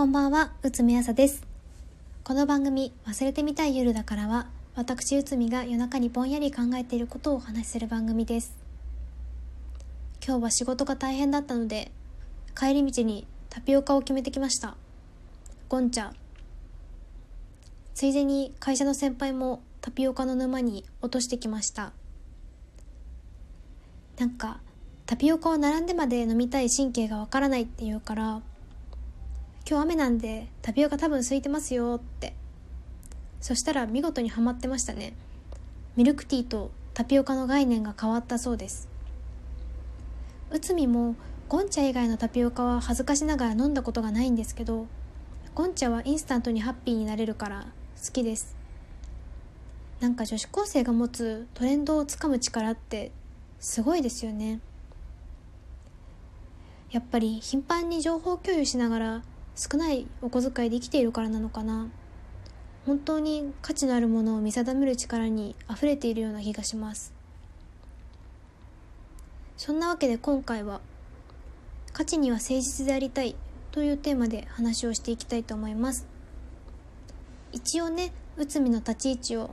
こんばんは、うつみあさです。この番組、忘れてみたい夜だからは、私うつみが夜中にぼんやり考えていることをお話しする番組です。今日は仕事が大変だったので、帰り道にタピオカを決めてきました。ゴンチャ。ついでに会社の先輩もタピオカの沼に落としてきました。なんか、タピオカを並んでまで飲みたい神経がわからないって言うから、今日雨なんでタピオカ多分空いてますよって。そしたら見事にはまってましたね。ミルクティーとタピオカの概念が変わったそうです。内海もゴンチャ以外のタピオカは恥ずかしながら飲んだことがないんですけどゴンチャはインスタントにハッピーになれるから好きです。なんか女子高生が持つトレンドをつかむ力ってすごいですよね。やっぱり頻繁に情報共有しながら少ないお小遣いで生きているからなのかな。本当に価値のあるものを見定める力に溢れているような気がします。そんなわけで今回は「価値には誠実でありたい」というテーマで話をしていきたいと思います。一応ね内海の立ち位置を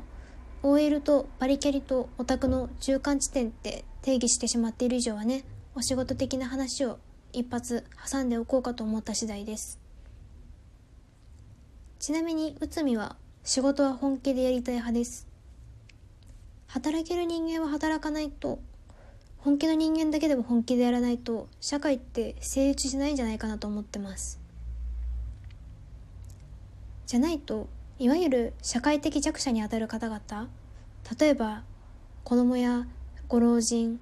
OL とバリキャリとオタクの中間地点って定義してしまっている以上はねお仕事的な話を一発挟んでおこうかと思った次第です。ちなみに内海は仕事は本気でやりたい派です。働ける人間は働かないと本気の人間だけでも本気でやらないと社会って成立しないんじゃないかなと思ってます。じゃないといわゆる社会的弱者にあたる方々例えば子供やご老人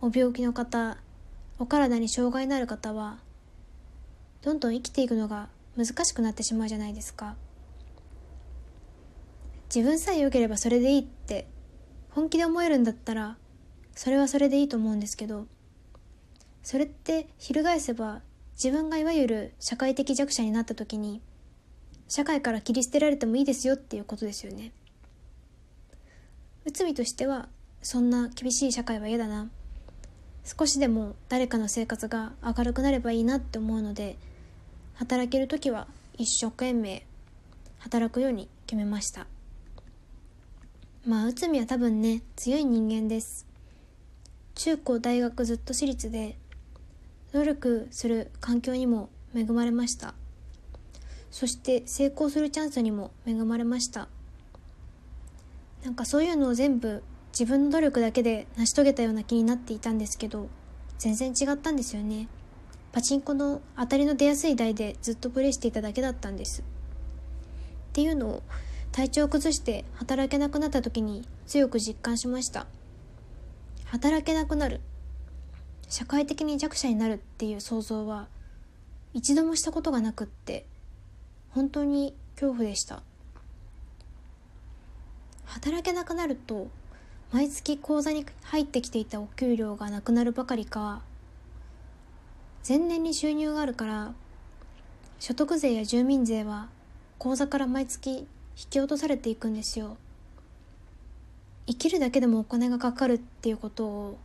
お病気の方お体に障害のある方はどんどん生きていくのが難しくなってしまうじゃないですか。自分さえ良ければそれでいいって本気で思えるんだったらそれはそれでいいと思うんですけどそれって翻せば自分がいわゆる社会的弱者になった時に社会から切り捨てられてもいいですよっていうことですよね。内海としてはそんな厳しい社会は嫌だな。少しでも誰かの生活が明るくなればいいなって思うので働ける時は一生懸命働くように決めました。まあ内海は多分ね強い人間です。中高大学ずっと私立で努力する環境にも恵まれました。そして成功するチャンスにも恵まれました。なんかそういうのを全部自分の努力だけで成し遂げたような気になっていたんですけど全然違ったんですよね。パチンコの当たりの出やすい台でずっとプレイしていただけだったんです。っていうのを体調を崩して働けなくなった時に強く実感しました。働けなくなる。社会的に弱者になるっていう想像は一度もしたことがなくって本当に恐怖でした。働けなくなると毎月口座に入ってきていたお給料がなくなるばかりか前年に収入があるから所得税や住民税は口座から毎月引き落とされていくんですよ。生きるだけでもお金がかかるっていうことを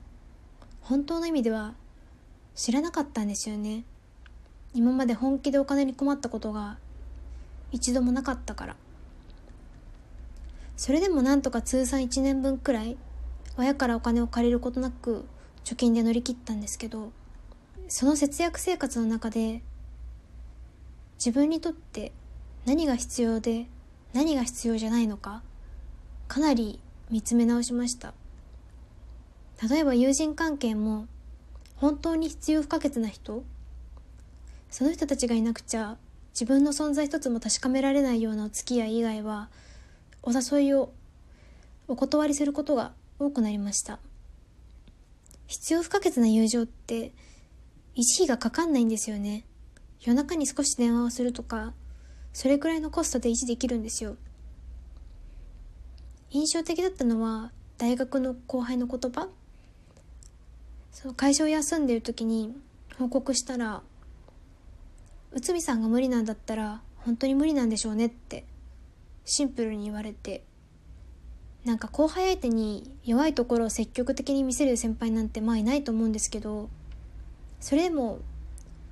本当の意味では知らなかったんですよね。今まで本気でお金に困ったことが一度もなかったから。それでもなんとか通算1年分くらい親からお金を借りることなく貯金で乗り切ったんですけどその節約生活の中で自分にとって何が必要で何が必要じゃないのかかなり見つめ直しました。例えば友人関係も本当に必要不可欠な人その人たちがいなくちゃ自分の存在一つも確かめられないようなお付き合い以外はお誘いをお断りすることが多くなりました。必要不可欠な友情って維がかかんないんですよね。夜中に少し電話をするとかそれくらいのコストで維持できるんですよ。印象的だったのは大学の後輩の言葉。その会社を休んでる時に報告したら内海さんが無理なんだったら本当に無理なんでしょうねってシンプルに言われてなんか後輩相手に弱いところを積極的に見せる先輩なんてまあいないと思うんですけどそれでも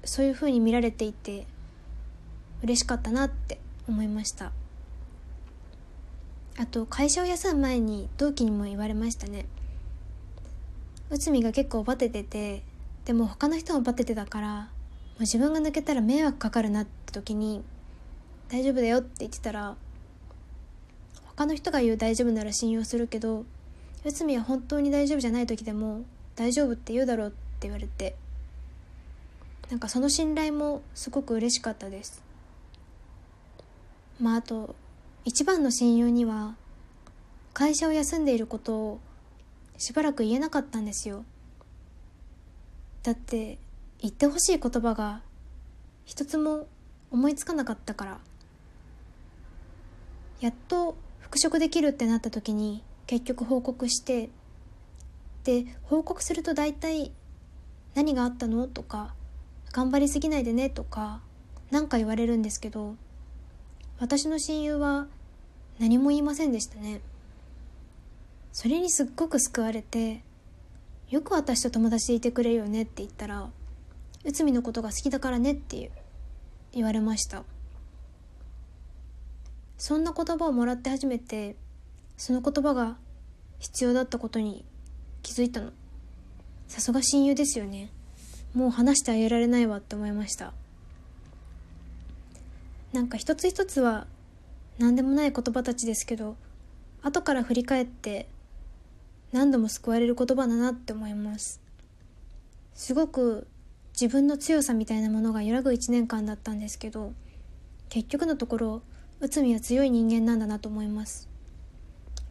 そういう風に見られていて嬉しかったなって思いました。あと会社を休む前に同期にも言われましたね。内海が結構バテててでも他の人もバテてたからもう自分が抜けたら迷惑かかるなって時に「大丈夫だよ」って言ってたら他の人が言う大丈夫なら信用するけど内海は本当に大丈夫じゃない時でも大丈夫って言うだろうって言われてなんかその信頼もすごく嬉しかったです。まああと一番の親友には会社を休んでいることをしばらく言えなかったんですよ。だって言ってほしい言葉が一つも思いつかなかったから。やっと復職できるってなった時に結局報告してで報告すると大体「何があったの?」とか「頑張りすぎないでね」とか何か言われるんですけど私の親友は何も言いませんでしたね。それにすっごく救われて「よく私と友達でいてくれるよね」って言ったら「内海のことが好きだからね」って言われました。そんな言葉をもらって初めてその言葉が必要だったことに気づいたの。さすが親友ですよね。もう話してあげられないわって思いました。なんか一つ一つは何でもない言葉たちですけど後から振り返って何度も救われる言葉だなって思います。すごく自分の強さみたいなものが揺らぐ1年間だったんですけど結局のところ内海は強い人間なんだなと思います。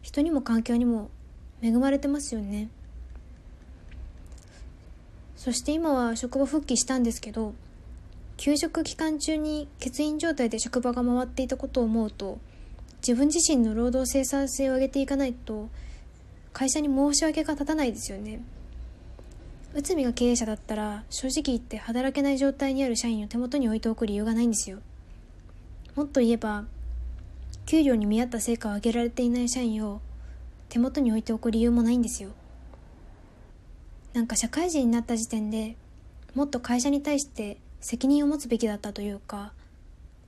人にも環境にも恵まれてますよね。そして今は職場復帰したんですけど休職期間中に欠員状態で職場が回っていたことを思うと自分自身の労働生産性を上げていかないと会社に申し訳が立たないですよね。内海が経営者だったら正直言って働けない状態にある社員を手元に置いておく理由がないんですよ。もっと言えば給料に見合った成果を上げられていない社員を手元に置いておく理由もないんですよ。なんか社会人になった時点でもっと会社に対して責任を持つべきだったというか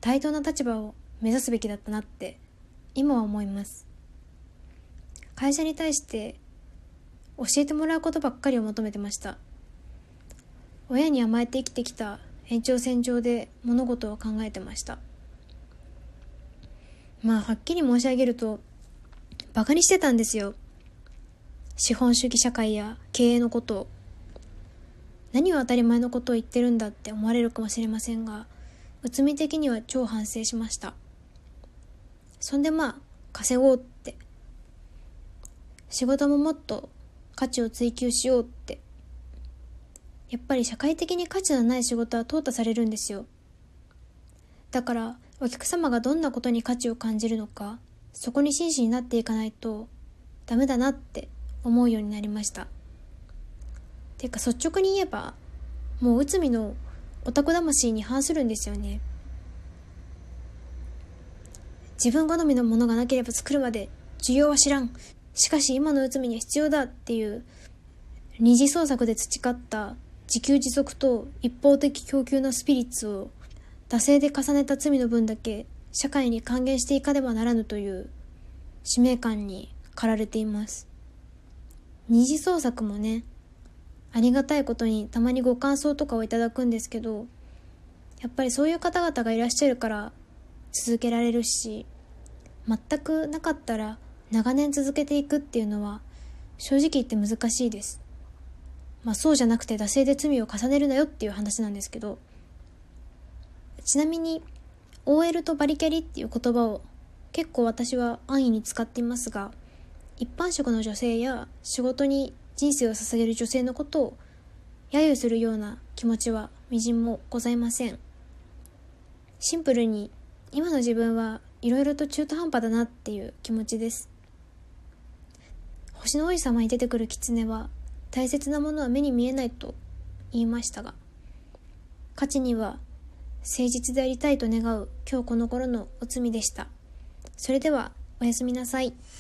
対等な立場を目指すべきだったなって今は思います。会社に対して教えてもらうことばっかりを求めてました。親に甘えて生きてきた延長線上で物事を考えてました。まあはっきり申し上げるとバカにしてたんですよ。資本主義社会や経営のことを何を当たり前のことを言ってるんだって思われるかもしれませんが内海的には超反省しました。そんでまあ稼ごうって。仕事ももっと価値を追求しようって。やっぱり社会的に価値のない仕事は淘汰されるんですよ。だからお客様がどんなことに価値を感じるのかそこに真摯になっていかないとダメだなって思うようになりました。ていうか率直に言えばもう内海のオタク魂に反するんですよね。自分好みのものがなければ作るまで需要は知らん。しかし今の内海には必要だっていう二次創作で培った自給自足と一方的供給のスピリッツを惰性で重ねた罪の分だけ社会に還元していかねばならぬという使命感に駆られています。二次創作もねありがたいことにたまにご感想とかをいただくんですけどやっぱりそういう方々がいらっしゃるから続けられるし全くなかったら長年続けていくっていうのは正直言って難しいです。まあそうじゃなくて惰性で罪を重ねるなよっていう話なんですけどちなみに OL とバリキャリっていう言葉を結構私は安易に使っていますが一般職の女性や仕事に人生を捧げる女性のことを揶揄するような気持ちはみじんもございませんシンプルに今の自分はいろいろと中途半端だなっていう気持ちです星の王子様に出てくる狐は大切なものは目に見えないと言いましたが価値には誠実でありたいと願う今日この頃のお罪でした。それではおやすみなさい。